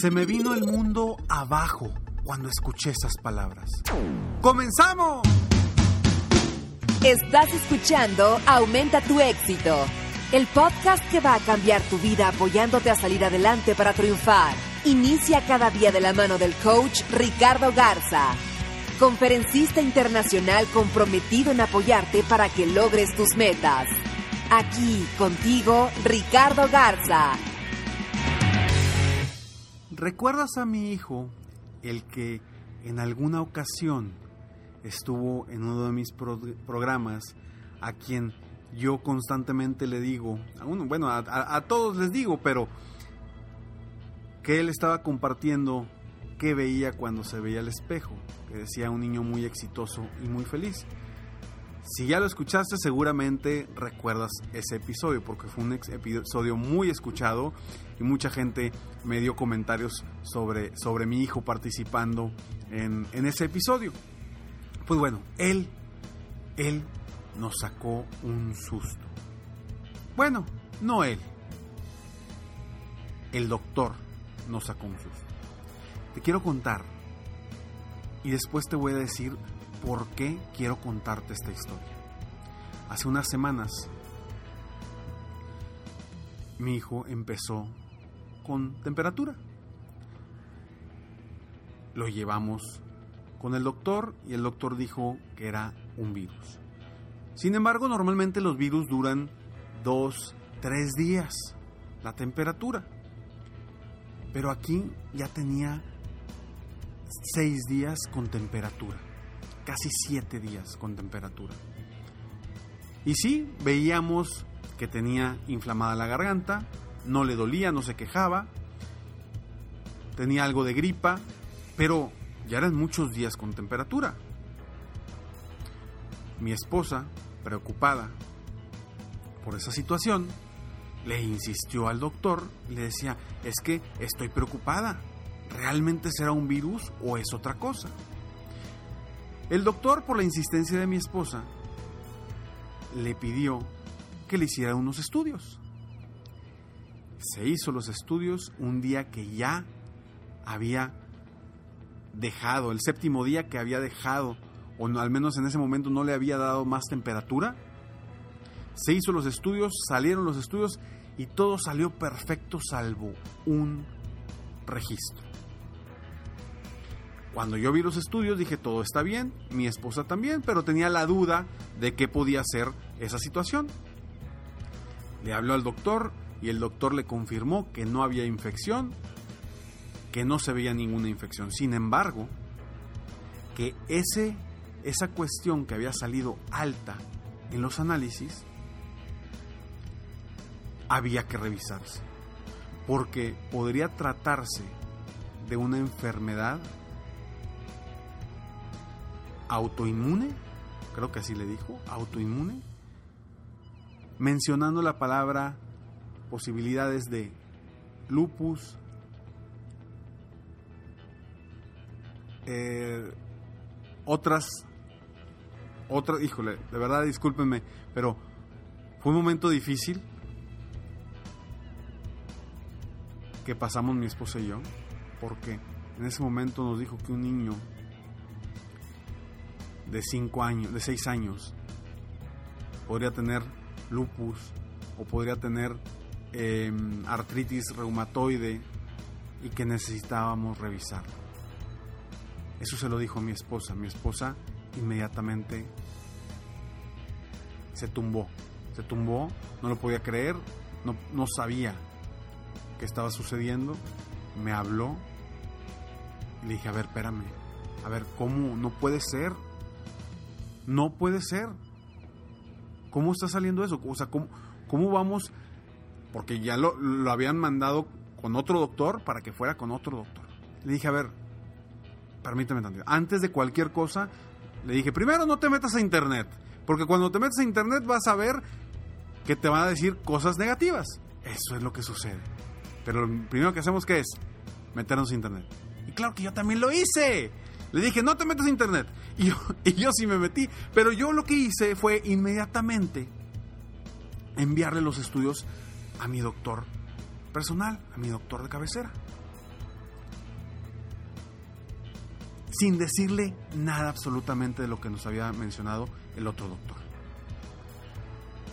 Se me vino el mundo abajo cuando escuché esas palabras. ¡Comenzamos! Estás escuchando Aumenta tu éxito, el podcast que va a cambiar tu vida apoyándote a salir adelante para triunfar. Inicia cada día de la mano del coach Ricardo Garza, conferencista internacional comprometido en apoyarte para que logres tus metas. Aquí contigo, Ricardo Garza. ¿Recuerdas a mi hijo, el que en alguna ocasión estuvo en uno de mis pro programas, a quien yo constantemente le digo, a uno, bueno, a, todos les digo, pero que él estaba compartiendo qué veía cuando se veía al espejo, que decía un niño muy exitoso y muy feliz. Si ya lo escuchaste, seguramente recuerdas ese episodio, porque fue un episodio muy escuchado y mucha gente me dio comentarios sobre, sobre mi hijo participando en, en ese episodio. Pues bueno, él, él nos sacó un susto. Bueno, no él. El doctor nos sacó un susto. Te quiero contar y después te voy a decir por qué quiero contarte esta historia. Hace unas semanas mi hijo empezó con temperatura. Lo llevamos con el doctor y el doctor dijo que era un virus. Sin embargo, normalmente los virus duran dos, tres días, la temperatura. Pero aquí ya tenía seis días con temperatura casi siete días con temperatura. Y sí, veíamos que tenía inflamada la garganta, no le dolía, no se quejaba, tenía algo de gripa, pero ya eran muchos días con temperatura. Mi esposa, preocupada por esa situación, le insistió al doctor, le decía, es que estoy preocupada, ¿realmente será un virus o es otra cosa? El doctor, por la insistencia de mi esposa, le pidió que le hiciera unos estudios. Se hizo los estudios un día que ya había dejado, el séptimo día que había dejado, o no, al menos en ese momento no le había dado más temperatura. Se hizo los estudios, salieron los estudios y todo salió perfecto salvo un registro. Cuando yo vi los estudios dije todo está bien, mi esposa también, pero tenía la duda de qué podía ser esa situación. Le habló al doctor y el doctor le confirmó que no había infección, que no se veía ninguna infección. Sin embargo, que ese, esa cuestión que había salido alta en los análisis había que revisarse, porque podría tratarse de una enfermedad autoinmune, creo que así le dijo, autoinmune, mencionando la palabra posibilidades de lupus, eh, otras, otras, híjole, de verdad discúlpenme, pero fue un momento difícil que pasamos mi esposa y yo, porque en ese momento nos dijo que un niño de 5 años, de 6 años, podría tener lupus o podría tener em, artritis reumatoide y que necesitábamos revisar. Eso se lo dijo mi esposa. Mi esposa inmediatamente se tumbó. Se tumbó, no lo podía creer, no, no sabía qué estaba sucediendo. Me habló y le dije, a ver, espérame. A ver, ¿cómo? No puede ser. No puede ser. ¿Cómo está saliendo eso? O sea, ¿cómo, vamos? Porque ya lo, lo habían mandado con otro doctor para que fuera con otro doctor. Le dije, a ver, permíteme tantito. Antes de cualquier cosa, le dije, primero no te metas a internet. Porque cuando te metes a internet vas a ver que te van a decir cosas negativas. Eso es lo que sucede. Pero lo primero que hacemos es meternos a internet. Y claro que yo también lo hice. Le dije, no te metas a internet. Y yo, y yo sí me metí. Pero yo lo que hice fue inmediatamente enviarle los estudios a mi doctor personal, a mi doctor de cabecera. Sin decirle nada absolutamente de lo que nos había mencionado el otro doctor.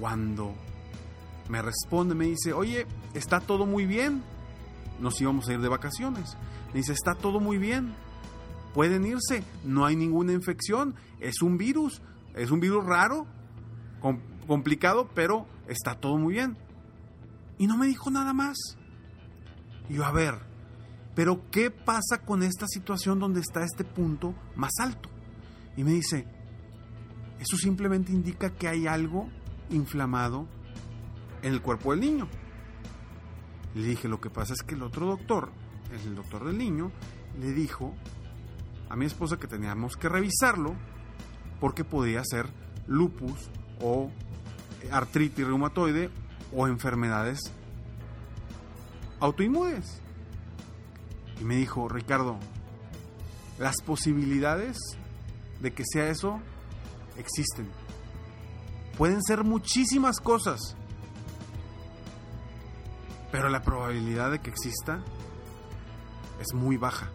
Cuando me responde, me dice, oye, está todo muy bien. Nos íbamos a ir de vacaciones. Me dice, está todo muy bien. Pueden irse. No hay ninguna infección. Es un virus. Es un virus raro, complicado, pero está todo muy bien. Y no me dijo nada más. Y yo, a ver, pero ¿qué pasa con esta situación donde está este punto más alto? Y me dice, eso simplemente indica que hay algo inflamado en el cuerpo del niño. Le dije, lo que pasa es que el otro doctor, el doctor del niño, le dijo a mi esposa que teníamos que revisarlo porque podía ser lupus o artritis reumatoide o enfermedades autoinmunes. Y me dijo, Ricardo, las posibilidades de que sea eso existen. Pueden ser muchísimas cosas, pero la probabilidad de que exista es muy baja.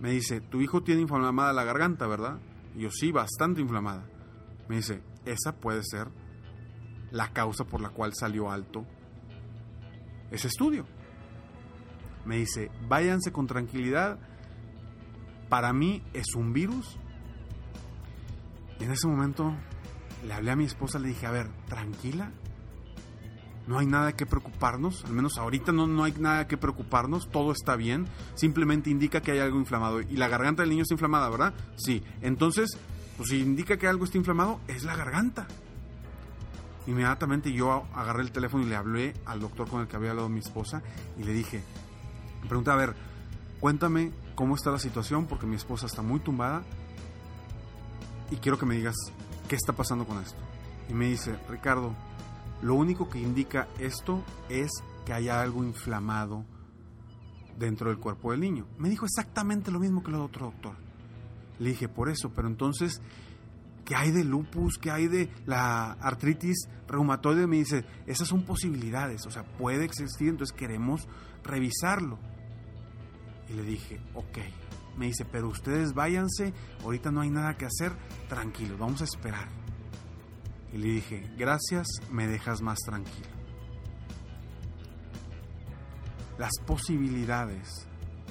Me dice, tu hijo tiene inflamada la garganta, ¿verdad? Yo sí, bastante inflamada. Me dice, esa puede ser la causa por la cual salió alto ese estudio. Me dice, váyanse con tranquilidad, para mí es un virus. Y en ese momento le hablé a mi esposa, le dije, a ver, tranquila, no hay nada que preocuparnos, al menos ahorita no, no hay nada que preocuparnos, todo está bien, simplemente indica que hay algo inflamado. Y la garganta del niño está inflamada, ¿verdad? Sí, entonces, pues si indica que algo está inflamado, es la garganta. Inmediatamente yo agarré el teléfono y le hablé al doctor con el que había hablado mi esposa y le dije, me pregunté, a ver, cuéntame cómo está la situación porque mi esposa está muy tumbada y quiero que me digas qué está pasando con esto. Y me dice, Ricardo, lo único que indica esto es que hay algo inflamado dentro del cuerpo del niño. Me dijo exactamente lo mismo que el otro doctor. Le dije, por eso, pero entonces ¿qué hay de lupus? ¿Qué hay de la artritis reumatoide? Me dice, esas son posibilidades, o sea, puede existir, entonces queremos revisarlo. Y le dije, ok. Me dice, pero ustedes váyanse, ahorita no hay nada que hacer, tranquilo, vamos a esperar. Y le dije, gracias, me dejas más tranquilo. Las posibilidades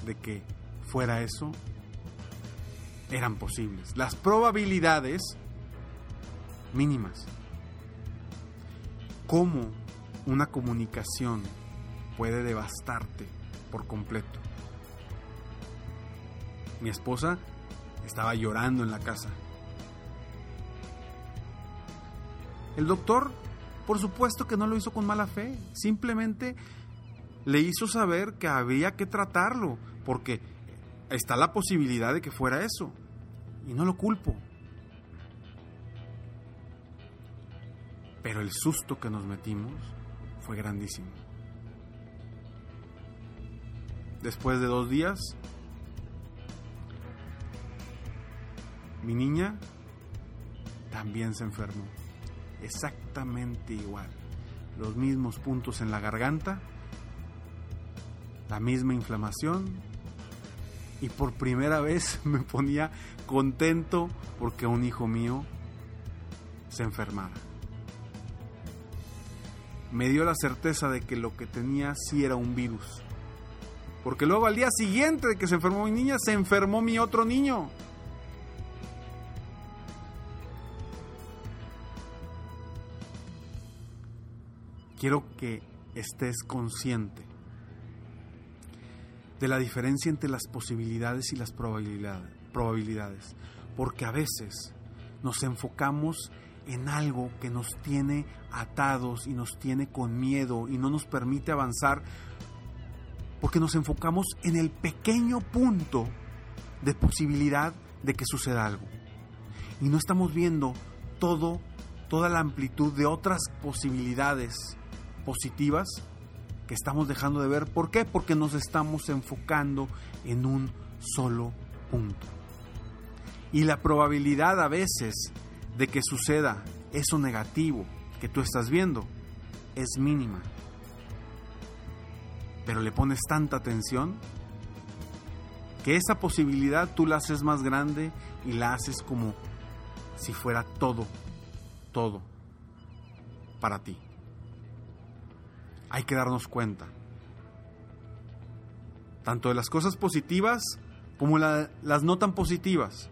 de que fuera eso eran posibles. Las probabilidades mínimas. ¿Cómo una comunicación puede devastarte por completo? Mi esposa estaba llorando en la casa. El doctor, por supuesto que no lo hizo con mala fe, simplemente le hizo saber que había que tratarlo, porque está la posibilidad de que fuera eso. Y no lo culpo, Pero el susto que nos metimos fue grandísimo. Después de dos días, mi niña también se enfermó. Exactamente igual. Los mismos puntos en la garganta, la misma inflamación y por primera vez me ponía contento porque un hijo mío se enfermara. me dio la certeza de que lo que tenía sí era un virus. Porque luego al día siguiente de que se enfermó mi niña, se enfermó mi otro niño. Quiero que estés consciente de la diferencia entre las posibilidades y las probabilidades. Porque a veces nos enfocamos en algo que nos tiene atados y nos tiene con miedo y no nos permite avanzar porque nos enfocamos en el pequeño punto de posibilidad de que suceda algo. Y no estamos viendo todo, toda la amplitud de otras posibilidades positivas que estamos dejando de ver. ¿Por qué? Porque nos estamos enfocando en un solo punto. Y la probabilidad a veces de que suceda eso negativo que tú estás viendo es mínima. Pero le pones tanta atención que esa posibilidad tú la haces más grande y la haces como si fuera todo, todo para ti. Hay que darnos cuenta, tanto de las cosas positivas como las no tan positivas.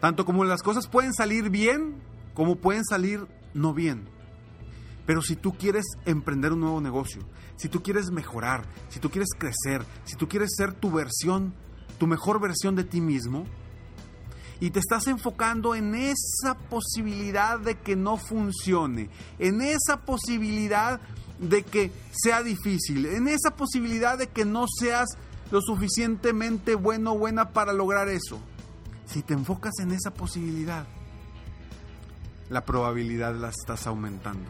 Tanto como las cosas pueden salir bien, como pueden salir no bien. Pero si tú quieres emprender un nuevo negocio, si tú quieres mejorar, si tú quieres crecer, si tú quieres ser tu versión, tu mejor versión de ti mismo, y te estás enfocando en esa posibilidad de que no funcione, en esa posibilidad de que sea difícil, en esa posibilidad de que no seas lo suficientemente bueno o buena para lograr eso si te enfocas en esa posibilidad, la probabilidad la estás aumentando.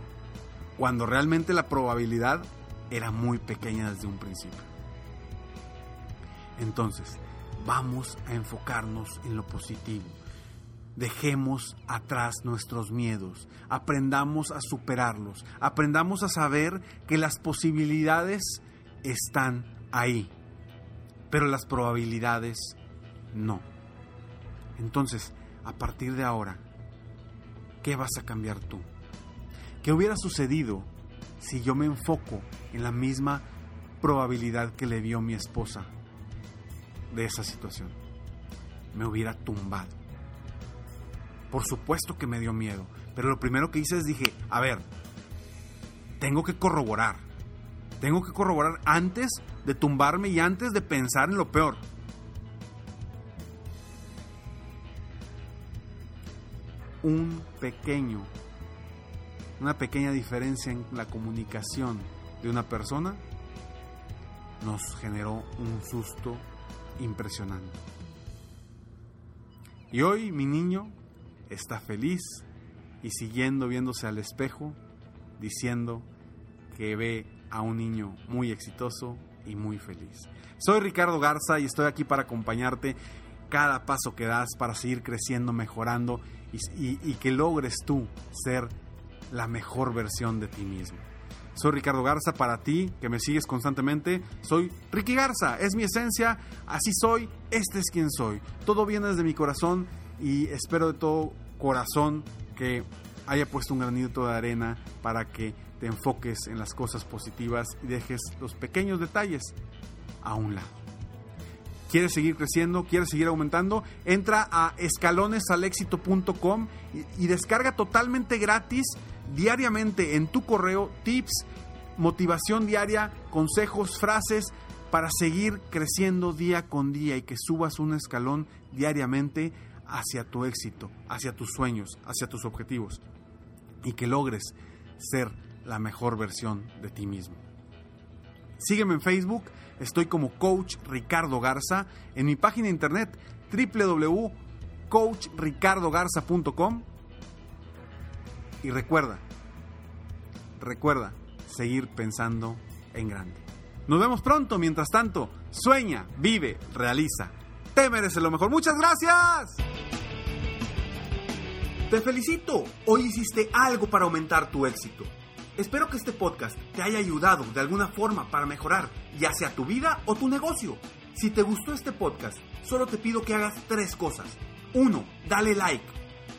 Cuando realmente la probabilidad era muy pequeña desde un principio. Entonces, vamos a enfocarnos en lo positivo. Dejemos atrás nuestros miedos, aprendamos a superarlos, aprendamos a saber que las posibilidades están ahí, pero las probabilidades no. Entonces, a partir de ahora, ¿qué vas a cambiar tú? ¿Qué hubiera sucedido si yo me enfoco en la misma probabilidad que le vio mi esposa de esa situación? Me hubiera tumbado. Por supuesto que me dio miedo, pero lo primero que hice es dije, a ver, tengo que corroborar. Tengo que corroborar antes de tumbarme y antes de pensar en lo peor. un pequeño, una pequeña diferencia en la comunicación de una persona nos generó un susto impresionante. Y hoy mi niño está feliz y siguiendo viéndose al espejo, diciendo que ve a un niño muy exitoso y muy feliz. Soy Ricardo Garza y estoy aquí para acompañarte cada paso que das para seguir creciendo, mejorando y, que logres tú ser la mejor versión de ti mismo. Soy Ricardo Garza para ti, que me sigues constantemente. Soy Ricky Garza, es mi esencia, así soy, este es quien soy. Todo viene desde mi corazón y espero de todo corazón que haya puesto un granito de arena para que te enfoques en las cosas positivas y dejes los pequeños detalles a un lado quieres seguir creciendo, quieres seguir aumentando, entra a escalonesalexito.com y, y descarga totalmente gratis diariamente en tu correo tips, motivación diaria, consejos, frases para seguir creciendo día con día y que subas un escalón diariamente hacia tu éxito, hacia tus sueños, hacia tus objetivos y que logres ser la mejor versión de ti mismo. Sígueme en Facebook, estoy como Coach Ricardo Garza, en mi página de internet www.coachricardogarza.com y recuerda, recuerda seguir pensando en grande. Nos vemos pronto, mientras tanto, sueña, vive, realiza. Te mereces lo mejor. Muchas gracias. Te felicito. Hoy hiciste algo para aumentar tu éxito. Espero que este podcast te haya ayudado de alguna forma para mejorar ya sea tu vida o tu negocio. Si te gustó este podcast, solo te pido que hagas tres cosas. 1. Dale like.